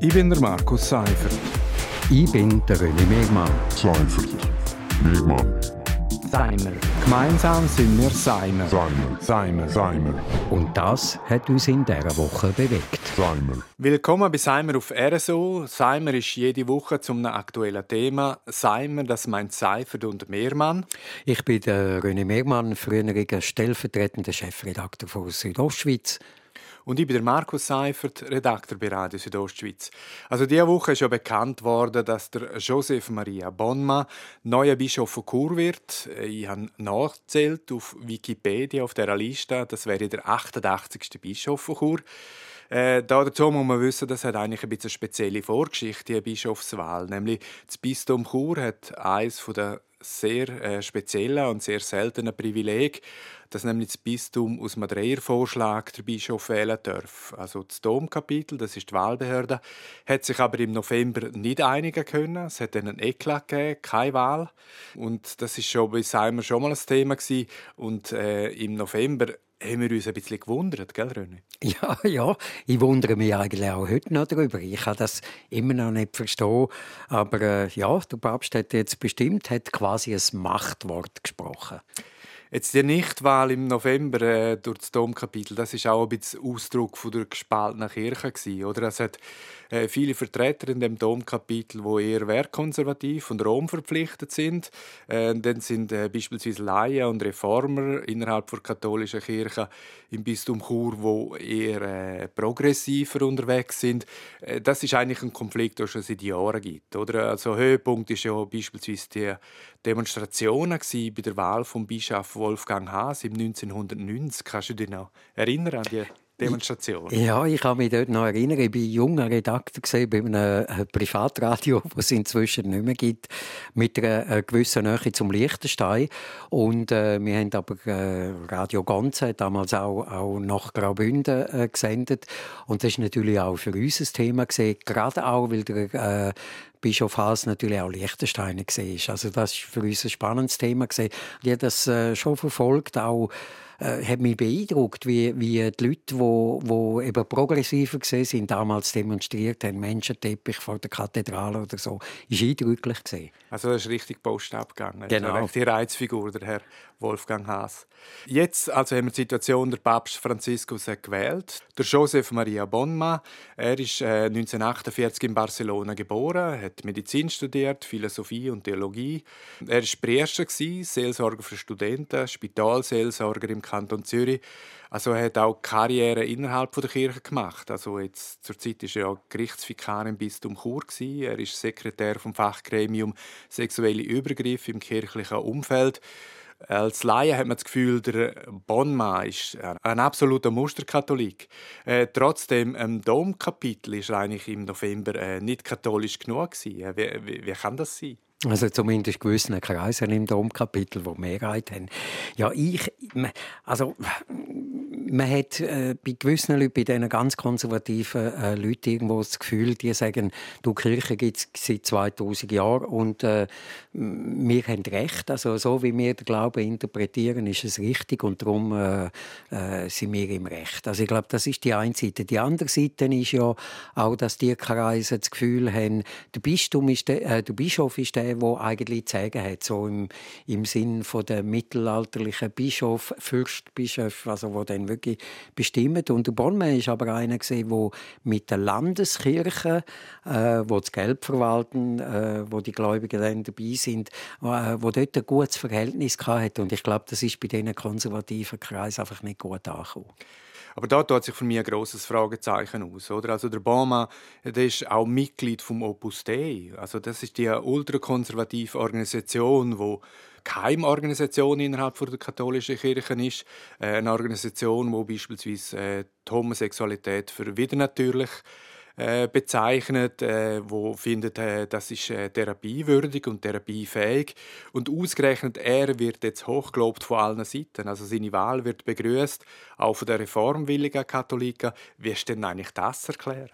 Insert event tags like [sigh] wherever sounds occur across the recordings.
Ich bin der Markus Seifert. Ich bin der René Megmann. Seifert. Megmann. Seimer. Gemeinsam sind wir Seimer. Seimer. Seimer. Seimer. Und das hat uns in dieser Woche bewegt. Seimer. Willkommen bei Seimer auf RSO. Seimer ist jede Woche zum aktuellen Thema. Seimer, das meint Seifert und Mehrmann. Ich bin der René Megmann, früheriger stellvertretender Chefredakteur von Südostschweiz. Und ich bin der Markus Seifert, Redakteur bei Radio Südostschweiz. Also diese Woche ist ja bekannt worden, dass der Josef Maria Bonma neuer Bischof von Chur wird. Ich habe nachgezählt auf Wikipedia auf dieser Liste. Das wäre der 88. Bischof von Chur. Äh, dazu muss man wissen, das hat eigentlich ein bisschen eine spezielle Vorgeschichte, die Bischofswahl. Nämlich das Bistum Chur hat eines der sehr äh, speziellen und sehr seltenen Privileg, dass nämlich das Bistum aus einem Dreiervorschlag der Bischof wählen darf. Also das Domkapitel, das ist die Wahlbehörde, hat sich aber im November nicht einigen können. Es hat dann einen Eklat gegeben, keine Wahl. Und das ist schon bis einmal schon mal ein Thema gewesen. Und äh, im November haben wir uns ein bisschen gewundert, gell, René? Ja, ja. Ich wundere mich eigentlich auch heute noch darüber. Ich kann das immer noch nicht verstehen. Aber äh, ja, der Papst hat jetzt bestimmt, hat quasi ein Machtwort gesprochen. Jetzt die Nichtwahl im November äh, durch das Domkapitel, das ist auch ein bisschen Ausdruck von der gespaltenen Kirche gewesen, oder? Es hat äh, viele Vertreter in dem Domkapitel, wo eher werkkonservativ und Rom verpflichtet sind. Äh, dann sind äh, beispielsweise Laien und Reformer innerhalb der katholischen Kirche im Bistum Chur, wo eher äh, progressiver unterwegs sind. Äh, das ist eigentlich ein Konflikt, der schon seit Jahren gibt, oder? Also Höhepunkt ist ja beispielsweise die Demonstrationen bei der Wahl vom Bischof Wolfgang Haas im 1990. Kannst du dich noch erinnern an die Demonstration? Ja, ich kann mich dort noch erinnern. Ich war junger Redakteur bei einem äh, Privatradio, das es inzwischen nicht mehr gibt, mit einer gewissen Nähe zum Liechtenstein. Und äh, wir haben aber äh, Radio Gonze damals auch, auch nach Graubünden äh, gesendet. Und das ist natürlich auch für uns ein Thema gewesen, gerade auch, weil der äh, Bischof Haas natürlich auch Liechtensteiner war. Also das war für uns ein spannendes Thema. Ich habe das äh, schon verfolgt, auch äh, hat mich beeindruckt, wie, wie die Leute, die eben progressiver sind, damals demonstriert haben, Menschenteppich vor der Kathedrale oder so, ist eindrücklich gesehen. Also das ist richtig Post abgegangen. Genau. Also die Reizfigur, der Herr Wolfgang Haas. Jetzt also haben wir die Situation, der Papst Franziskus hat gewählt. Der Josef Maria Bonma, er ist äh, 1948 in Barcelona geboren, hat Medizin studiert, Philosophie und Theologie. Er war Priester, Seelsorger für Studenten, Spitalseelsorger im Kanton Zürich. Also er hat auch Karriere innerhalb der Kirche gemacht. Also jetzt zur Zeit ist er ja Gerichtsvikar im Bistum Chur Er ist Sekretär vom Fachgremium Sexuelle Übergriffe im kirchlichen Umfeld. Als Laie hat man das Gefühl, der Bonma ist ein absoluter Musterkatholik. Äh, trotzdem, im Domkapitel ist eigentlich im November äh, nicht katholisch genug gewesen. Wie, wie, wie kann das sein? Also zumindest gewissen Kreisen im Domkapitel, die Mehrheit haben. Ja, ich, also man hat äh, bei gewissen Leuten, bei diesen ganz konservativen äh, Leuten irgendwo das Gefühl, die sagen, du Kirche gibt es seit 2000 Jahren und äh, wir haben Recht. Also so wie wir den Glauben interpretieren, ist es richtig und darum äh, äh, sind wir im Recht. Also ich glaube, das ist die eine Seite. Die andere Seite ist ja auch, dass die Kreise das Gefühl haben, der, Bistum ist der, äh, der Bischof ist der, der eigentlich zu sagen hat, so im, im Sinn von der mittelalterlichen Bischof, Fürstbischof, also wo dann wirklich bestimmt. Und der Bonme ist aber einer der mit der Landeskirche, äh, wo das Geld verwalten, äh, wo die Gläubigen dann dabei sind, äh, wo dort ein gutes Verhältnis hatte. Und ich glaube, das ist bei diesen konservativen Kreisen einfach nicht gut angekommen. Aber da tut sich für mich ein grosses Fragezeichen aus. Oder? Also der Bama der ist auch Mitglied vom Opus Dei. Also das ist die ultrakonservative Organisation, wo Keimorganisation innerhalb der katholischen Kirche ist. Äh, eine Organisation, wo beispielsweise äh, die Homosexualität für widernatürlich äh, bezeichnet, äh, wo findet, äh, das ist äh, therapiewürdig und therapiefähig und ausgerechnet er wird jetzt hochgelobt von allen Seiten. Also seine Wahl wird begrüßt, auch von der reformwilligen Katholiken. Wie ist denn eigentlich das erklären?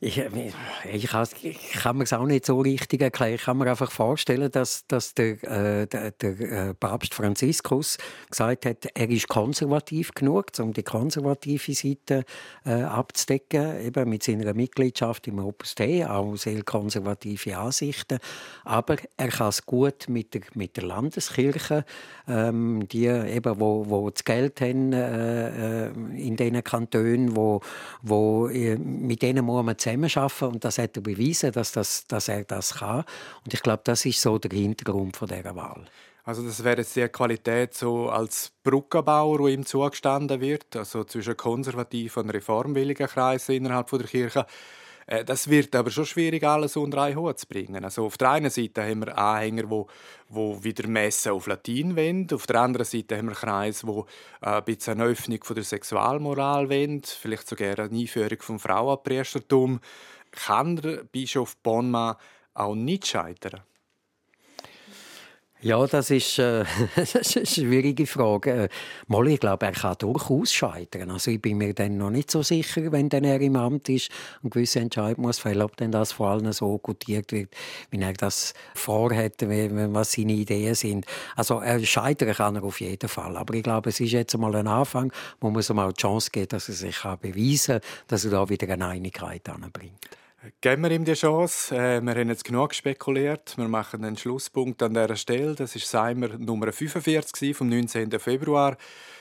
Ich, ich, ich, kann mir es auch nicht so richtig erklären. Ich kann mir einfach vorstellen, dass, dass der, äh, der, der, äh, Papst Franziskus gesagt hat, er ist konservativ genug, um die konservative Seite äh, abzudecken, eben mit seiner Mitgliedschaft im Opus Dei, auch sehr konservative Ansichten. Aber er kann es gut mit der, mit der Landeskirche, ähm, die eben, wo, wo das Geld haben äh, äh in den Kantonen, wo, wo, äh, mit denen muss man zusammenarbeiten und das hat er bewiesen, dass, das, dass er das kann. Und ich glaube, das ist so der Hintergrund von dieser Wahl. Also das wäre jetzt die Qualität so als Brückenbauer, wo ihm zugestanden wird, also zwischen konservativen und reformwilligen Kreisen innerhalb der Kirche. Äh, das wird aber schon schwierig, alles unter einen Hut zu bringen. Also auf der einen Seite haben wir Anhänger, wo, wo wieder Messen auf Latin wenden. Auf der anderen Seite haben wir Kreise, wo äh, ein bisschen eine Öffnung der Sexualmoral wenden, vielleicht sogar eine Einführung vom Frauenpriestertum. Kann der Bischof Bonma auch nicht scheitern? Ja, das ist, äh, [laughs] das ist eine schwierige Frage. Äh, mal, ich glaube, er kann durchaus scheitern. Also ich bin mir dann noch nicht so sicher, wenn dann er im Amt ist und gewisse Entscheidungen muss fällen, ob denn das vor allem so gutiert wird, wie er das vorhat, was seine Ideen sind. Also er scheitern kann er auf jeden Fall. Aber ich glaube, es ist jetzt einmal ein Anfang, wo man ihm auch die Chance geben, dass er sich beweisen kann, dass er da wieder eine Einigkeit anbringt. Geben wir ihm die Chance. Äh, wir haben jetzt genug spekuliert. Wir machen einen Schlusspunkt an dieser Stelle. Das ist Seimer Nummer 45 vom 19. Februar.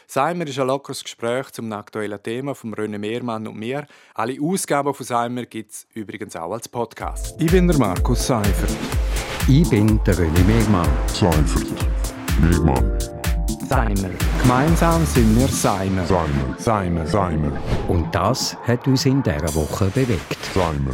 Seimer ist ein lockeres Gespräch zum aktuellen Thema von René Mehrmann und mir. Alle Ausgaben von Seimer gibt es übrigens auch als Podcast. Ich bin der Markus Seifert. Ich bin der René Mehrmann. Seifert. Mehrmann. Seimer. Gemeinsam sind wir Seimer. Seimer. Seimer. Seimer. Und das hat uns in dieser Woche bewegt. Seimer.